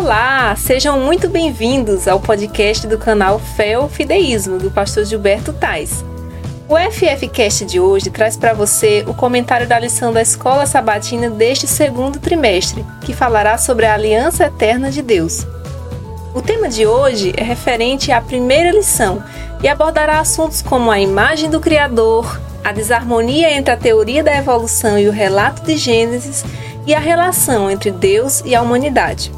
Olá, sejam muito bem-vindos ao podcast do canal Fé ou Fideísmo do pastor Gilberto Tais. O FFcast de hoje traz para você o comentário da lição da Escola Sabatina deste segundo trimestre, que falará sobre a aliança eterna de Deus. O tema de hoje é referente à primeira lição e abordará assuntos como a imagem do Criador, a desarmonia entre a teoria da evolução e o relato de Gênesis e a relação entre Deus e a humanidade.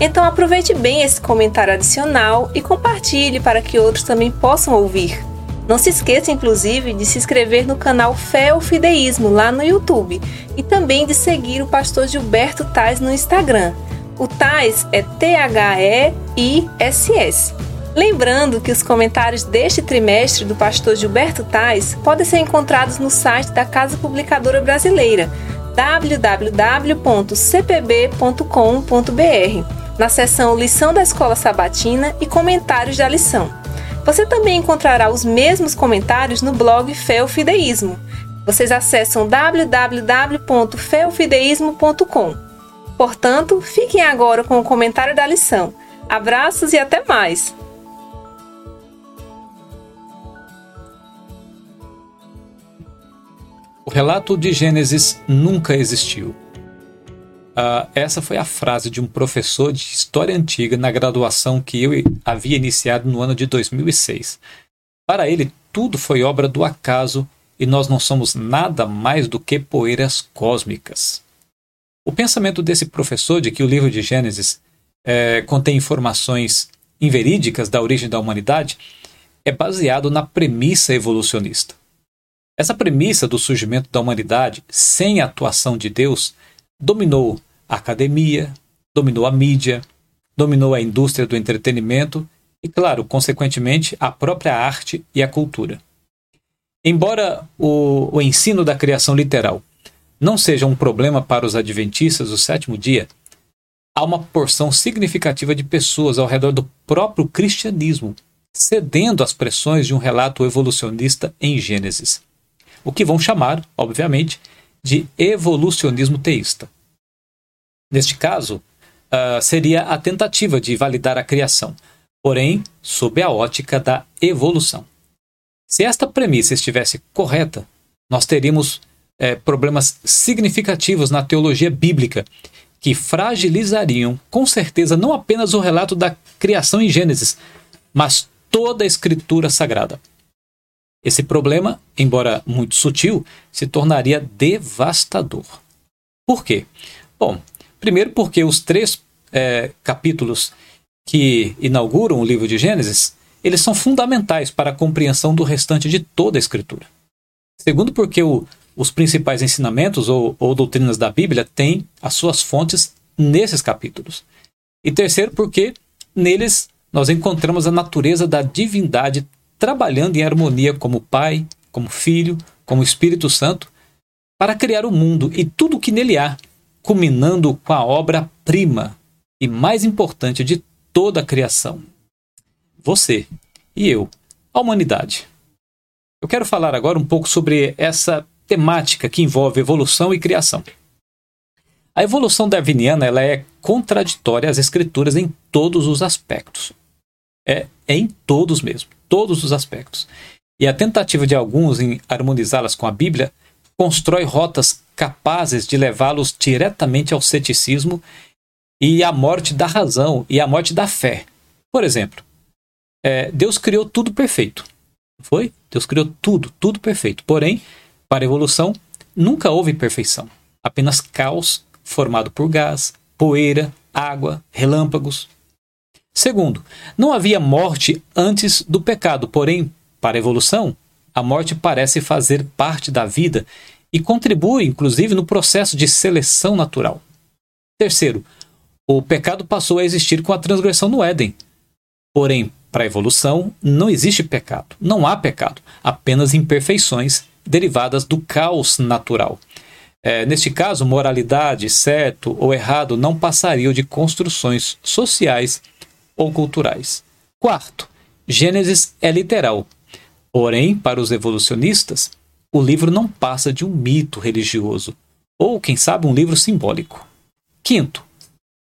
Então aproveite bem esse comentário adicional e compartilhe para que outros também possam ouvir. Não se esqueça, inclusive, de se inscrever no canal Fé ou Fideísmo lá no YouTube e também de seguir o pastor Gilberto Tais no Instagram. O Tais é T-H-E-I-S-S. Lembrando que os comentários deste trimestre do pastor Gilberto Tais podem ser encontrados no site da Casa Publicadora Brasileira, www.cpb.com.br na seção Lição da Escola Sabatina e Comentários da Lição. Você também encontrará os mesmos comentários no blog Feofideísmo. Vocês acessam www.feofideísmo.com. Portanto, fiquem agora com o comentário da lição. Abraços e até mais! O relato de Gênesis nunca existiu. Uh, essa foi a frase de um professor de História Antiga na graduação que eu havia iniciado no ano de 2006. Para ele, tudo foi obra do acaso e nós não somos nada mais do que poeiras cósmicas. O pensamento desse professor de que o livro de Gênesis é, contém informações inverídicas da origem da humanidade é baseado na premissa evolucionista. Essa premissa do surgimento da humanidade sem a atuação de Deus dominou a academia, dominou a mídia, dominou a indústria do entretenimento e, claro, consequentemente, a própria arte e a cultura. Embora o, o ensino da criação literal não seja um problema para os adventistas do sétimo dia, há uma porção significativa de pessoas ao redor do próprio cristianismo cedendo às pressões de um relato evolucionista em Gênesis, o que vão chamar, obviamente, de evolucionismo teísta. Neste caso, uh, seria a tentativa de validar a criação, porém sob a ótica da evolução. Se esta premissa estivesse correta, nós teríamos é, problemas significativos na teologia bíblica que fragilizariam, com certeza, não apenas o relato da criação em Gênesis, mas toda a escritura sagrada. Esse problema, embora muito sutil, se tornaria devastador. Por quê? Bom, Primeiro, porque os três é, capítulos que inauguram o livro de Gênesis, eles são fundamentais para a compreensão do restante de toda a Escritura. Segundo, porque o, os principais ensinamentos ou, ou doutrinas da Bíblia têm as suas fontes nesses capítulos. E terceiro, porque neles nós encontramos a natureza da divindade trabalhando em harmonia como Pai, como Filho, como Espírito Santo, para criar o mundo e tudo o que nele há, culminando com a obra-prima e mais importante de toda a criação. Você e eu, a humanidade. Eu quero falar agora um pouco sobre essa temática que envolve evolução e criação. A evolução darwiniana ela é contraditória às escrituras em todos os aspectos. É, é em todos mesmo, todos os aspectos. E a tentativa de alguns em harmonizá-las com a Bíblia constrói rotas capazes de levá-los diretamente ao ceticismo e à morte da razão e à morte da fé. Por exemplo, é, Deus criou tudo perfeito. Foi? Deus criou tudo, tudo perfeito. Porém, para a evolução, nunca houve perfeição. Apenas caos formado por gás, poeira, água, relâmpagos. Segundo, não havia morte antes do pecado, porém, para a evolução, a morte parece fazer parte da vida e contribui, inclusive, no processo de seleção natural. Terceiro, o pecado passou a existir com a transgressão no Éden. Porém, para a evolução, não existe pecado, não há pecado, apenas imperfeições derivadas do caos natural. É, neste caso, moralidade, certo ou errado, não passariam de construções sociais ou culturais. Quarto, Gênesis é literal, Porém, para os evolucionistas, o livro não passa de um mito religioso, ou, quem sabe, um livro simbólico. Quinto,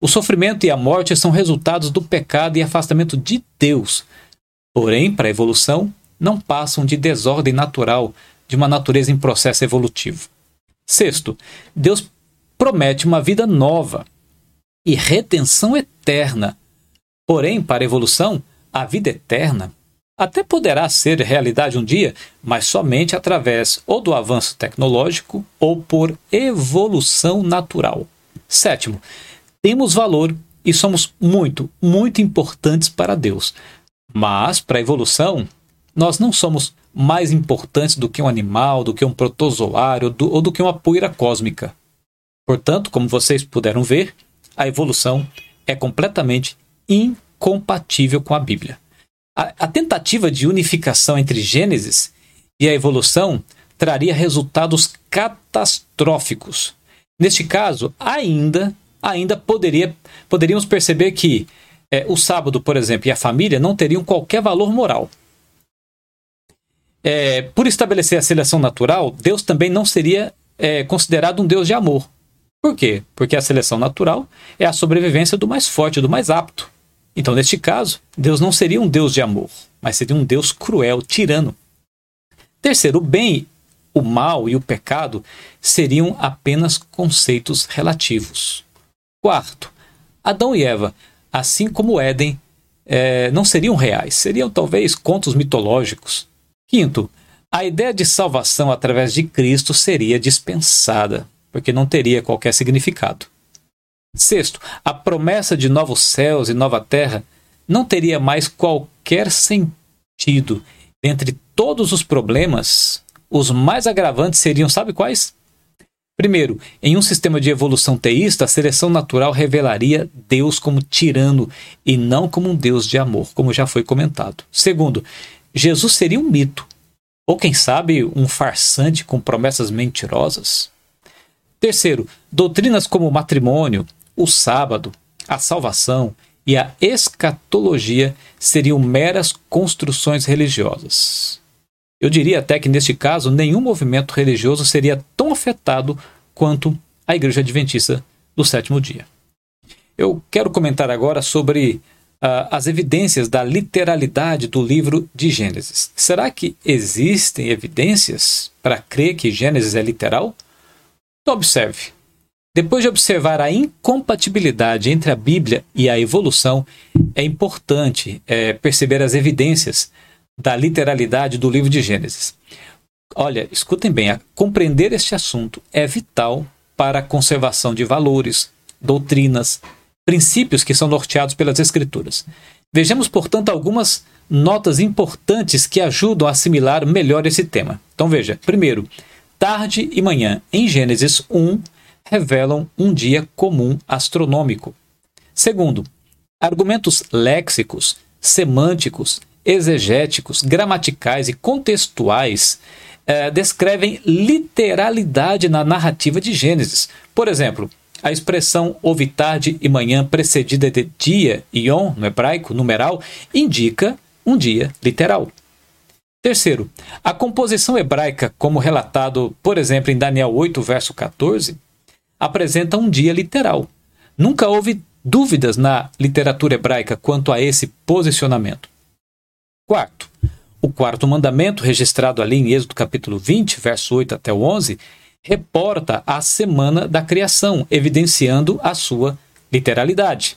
O sofrimento e a morte são resultados do pecado e afastamento de Deus. Porém, para a evolução, não passam de desordem natural de uma natureza em processo evolutivo. Sexto, Deus promete uma vida nova e retenção eterna. Porém, para a evolução, a vida eterna até poderá ser realidade um dia, mas somente através ou do avanço tecnológico ou por evolução natural. Sétimo, temos valor e somos muito, muito importantes para Deus. Mas, para a evolução, nós não somos mais importantes do que um animal, do que um protozoário do, ou do que uma poeira cósmica. Portanto, como vocês puderam ver, a evolução é completamente incompatível com a Bíblia. A, a tentativa de unificação entre Gênesis e a evolução traria resultados catastróficos. Neste caso, ainda, ainda poderia, poderíamos perceber que é, o sábado, por exemplo, e a família não teriam qualquer valor moral. É, por estabelecer a seleção natural, Deus também não seria é, considerado um Deus de amor. Por quê? Porque a seleção natural é a sobrevivência do mais forte, do mais apto. Então, neste caso, Deus não seria um Deus de amor, mas seria um Deus cruel, tirano. Terceiro, o bem, o mal e o pecado seriam apenas conceitos relativos. Quarto, Adão e Eva, assim como Éden, é, não seriam reais, seriam talvez contos mitológicos. Quinto, a ideia de salvação através de Cristo seria dispensada, porque não teria qualquer significado. Sexto, a promessa de novos céus e nova terra não teria mais qualquer sentido. Entre todos os problemas, os mais agravantes seriam, sabe quais? Primeiro, em um sistema de evolução teísta, a seleção natural revelaria Deus como tirano e não como um Deus de amor, como já foi comentado. Segundo, Jesus seria um mito, ou quem sabe um farsante com promessas mentirosas. Terceiro, doutrinas como o matrimônio, o sábado, a salvação e a escatologia seriam meras construções religiosas. Eu diria até que, neste caso, nenhum movimento religioso seria tão afetado quanto a Igreja Adventista do sétimo dia. Eu quero comentar agora sobre uh, as evidências da literalidade do livro de Gênesis. Será que existem evidências para crer que Gênesis é literal? Então, observe. Depois de observar a incompatibilidade entre a Bíblia e a evolução, é importante é, perceber as evidências da literalidade do livro de Gênesis. Olha, escutem bem, compreender este assunto é vital para a conservação de valores, doutrinas, princípios que são norteados pelas Escrituras. Vejamos, portanto, algumas notas importantes que ajudam a assimilar melhor esse tema. Então veja, primeiro, tarde e manhã em Gênesis 1 revelam um dia comum astronômico. Segundo, argumentos léxicos, semânticos, exegéticos, gramaticais e contextuais eh, descrevem literalidade na narrativa de Gênesis. Por exemplo, a expressão houve tarde e manhã precedida de dia, ion, no hebraico, numeral, indica um dia literal. Terceiro, a composição hebraica, como relatado, por exemplo, em Daniel 8, verso 14, apresenta um dia literal. Nunca houve dúvidas na literatura hebraica quanto a esse posicionamento. Quarto, o quarto mandamento, registrado ali em Êxodo capítulo 20, verso 8 até o 11, reporta a semana da criação, evidenciando a sua literalidade.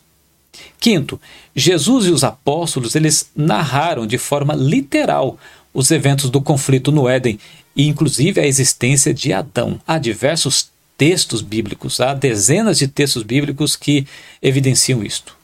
Quinto, Jesus e os apóstolos eles narraram de forma literal os eventos do conflito no Éden e inclusive a existência de Adão. Há diversos textos bíblicos, há dezenas de textos bíblicos que evidenciam isto.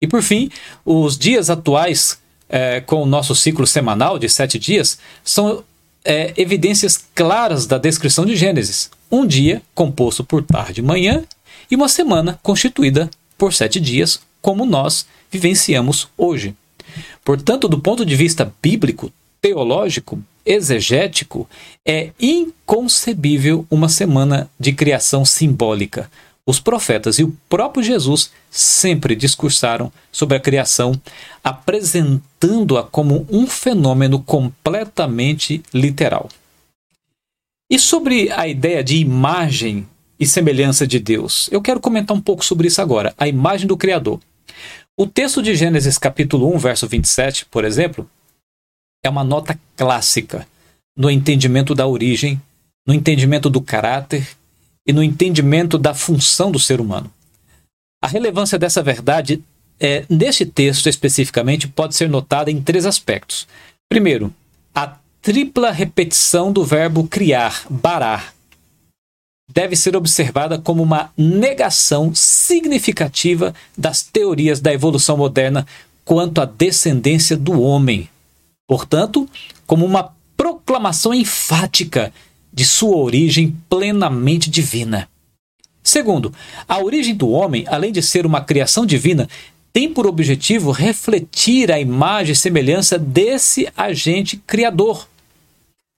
E por fim, os dias atuais é, com o nosso ciclo semanal de sete dias são é, evidências claras da descrição de Gênesis. Um dia composto por tarde e manhã e uma semana constituída por sete dias, como nós vivenciamos hoje. Portanto, do ponto de vista bíblico, teológico, exegético, é inconcebível uma semana de criação simbólica. Os profetas e o próprio Jesus sempre discursaram sobre a criação, apresentando-a como um fenômeno completamente literal. E sobre a ideia de imagem e semelhança de Deus? Eu quero comentar um pouco sobre isso agora, a imagem do Criador. O texto de Gênesis capítulo 1, verso 27, por exemplo, é uma nota clássica no entendimento da origem, no entendimento do caráter e no entendimento da função do ser humano. A relevância dessa verdade, é, neste texto especificamente, pode ser notada em três aspectos. Primeiro, a tripla repetição do verbo criar, barar, deve ser observada como uma negação significativa das teorias da evolução moderna quanto à descendência do homem. Portanto, como uma proclamação enfática de sua origem plenamente divina. Segundo, a origem do homem, além de ser uma criação divina, tem por objetivo refletir a imagem e semelhança desse agente criador.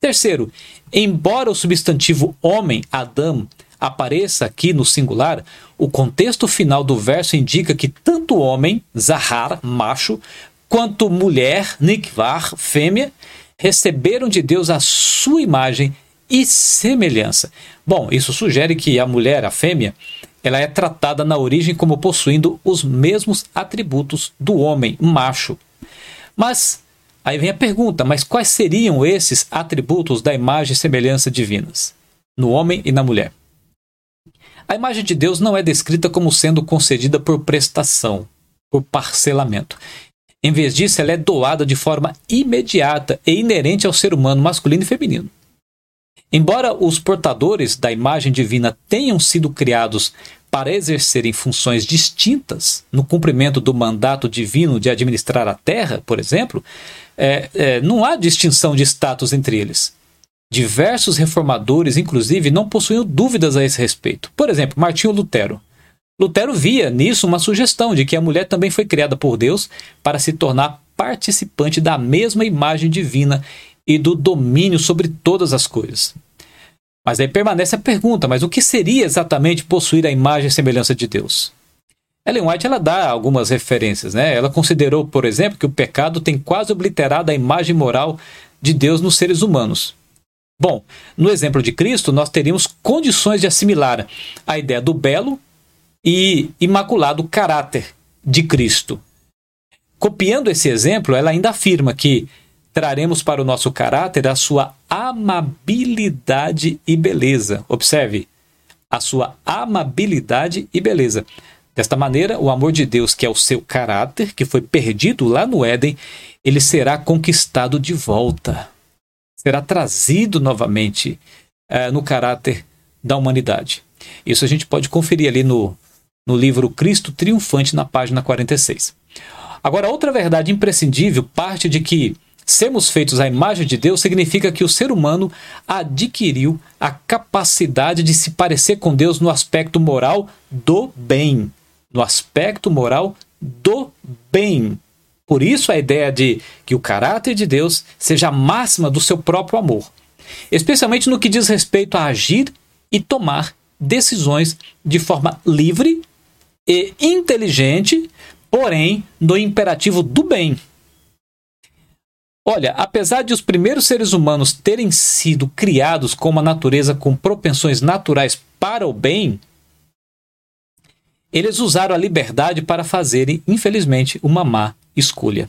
Terceiro, embora o substantivo homem, Adam, apareça aqui no singular, o contexto final do verso indica que tanto homem, Zahar, macho, quanto mulher, Nikvar, fêmea, receberam de Deus a sua imagem e semelhança. Bom, isso sugere que a mulher, a fêmea, ela é tratada na origem como possuindo os mesmos atributos do homem, macho. Mas aí vem a pergunta: mas quais seriam esses atributos da imagem e semelhança divinas no homem e na mulher? A imagem de Deus não é descrita como sendo concedida por prestação, por parcelamento. Em vez disso, ela é doada de forma imediata e inerente ao ser humano masculino e feminino. Embora os portadores da imagem divina tenham sido criados para exercerem funções distintas no cumprimento do mandato divino de administrar a terra, por exemplo, é, é, não há distinção de status entre eles. Diversos reformadores, inclusive, não possuíam dúvidas a esse respeito. Por exemplo, Martinho Lutero. Lutero via nisso uma sugestão de que a mulher também foi criada por Deus para se tornar participante da mesma imagem divina e do domínio sobre todas as coisas. Mas aí permanece a pergunta: mas o que seria exatamente possuir a imagem e semelhança de Deus? Ellen White ela dá algumas referências, né? Ela considerou, por exemplo, que o pecado tem quase obliterado a imagem moral de Deus nos seres humanos. Bom, no exemplo de Cristo, nós teríamos condições de assimilar a ideia do belo e imaculado caráter de Cristo. Copiando esse exemplo, ela ainda afirma que traremos para o nosso caráter a sua amabilidade e beleza. Observe, a sua amabilidade e beleza. Desta maneira, o amor de Deus, que é o seu caráter, que foi perdido lá no Éden, ele será conquistado de volta. Será trazido novamente é, no caráter da humanidade. Isso a gente pode conferir ali no, no livro Cristo Triunfante, na página 46. Agora, outra verdade imprescindível parte de que Sermos feitos à imagem de Deus significa que o ser humano adquiriu a capacidade de se parecer com Deus no aspecto moral do bem. No aspecto moral do bem. Por isso a ideia de que o caráter de Deus seja a máxima do seu próprio amor, especialmente no que diz respeito a agir e tomar decisões de forma livre e inteligente, porém no imperativo do bem Olha, apesar de os primeiros seres humanos terem sido criados com uma natureza com propensões naturais para o bem, eles usaram a liberdade para fazerem, infelizmente, uma má escolha.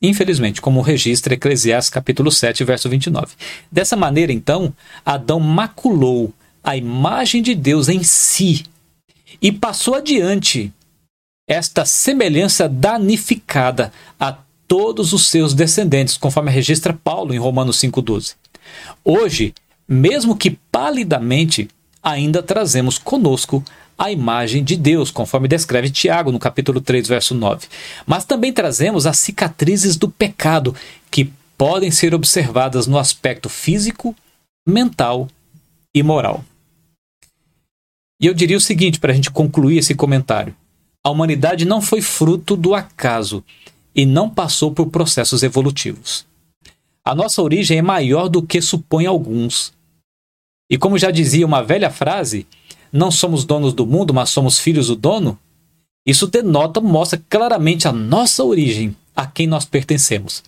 Infelizmente, como registra Eclesiastes capítulo 7, verso 29. Dessa maneira, então, Adão maculou a imagem de Deus em si e passou adiante esta semelhança danificada a todos os seus descendentes, conforme registra Paulo em Romanos 5,12. Hoje, mesmo que palidamente, ainda trazemos conosco a imagem de Deus, conforme descreve Tiago no capítulo 3, verso 9. Mas também trazemos as cicatrizes do pecado, que podem ser observadas no aspecto físico, mental e moral. E eu diria o seguinte para a gente concluir esse comentário: a humanidade não foi fruto do acaso, e não passou por processos evolutivos. A nossa origem é maior do que supõem alguns. E como já dizia uma velha frase, não somos donos do mundo, mas somos filhos do dono, isso denota, mostra claramente a nossa origem, a quem nós pertencemos.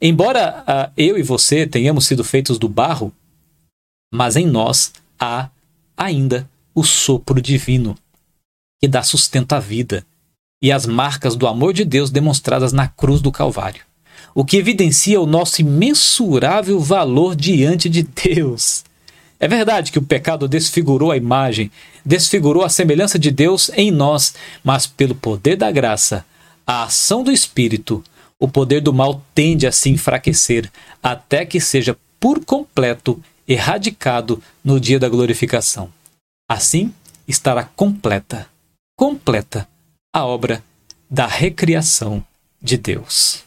Embora uh, eu e você tenhamos sido feitos do barro, mas em nós há ainda o sopro divino, que dá sustento à vida, e as marcas do amor de Deus demonstradas na cruz do Calvário, o que evidencia o nosso imensurável valor diante de Deus. É verdade que o pecado desfigurou a imagem, desfigurou a semelhança de Deus em nós, mas pelo poder da graça, a ação do Espírito, o poder do mal tende a se enfraquecer, até que seja por completo erradicado no dia da glorificação. Assim estará completa, completa a obra da recriação de Deus.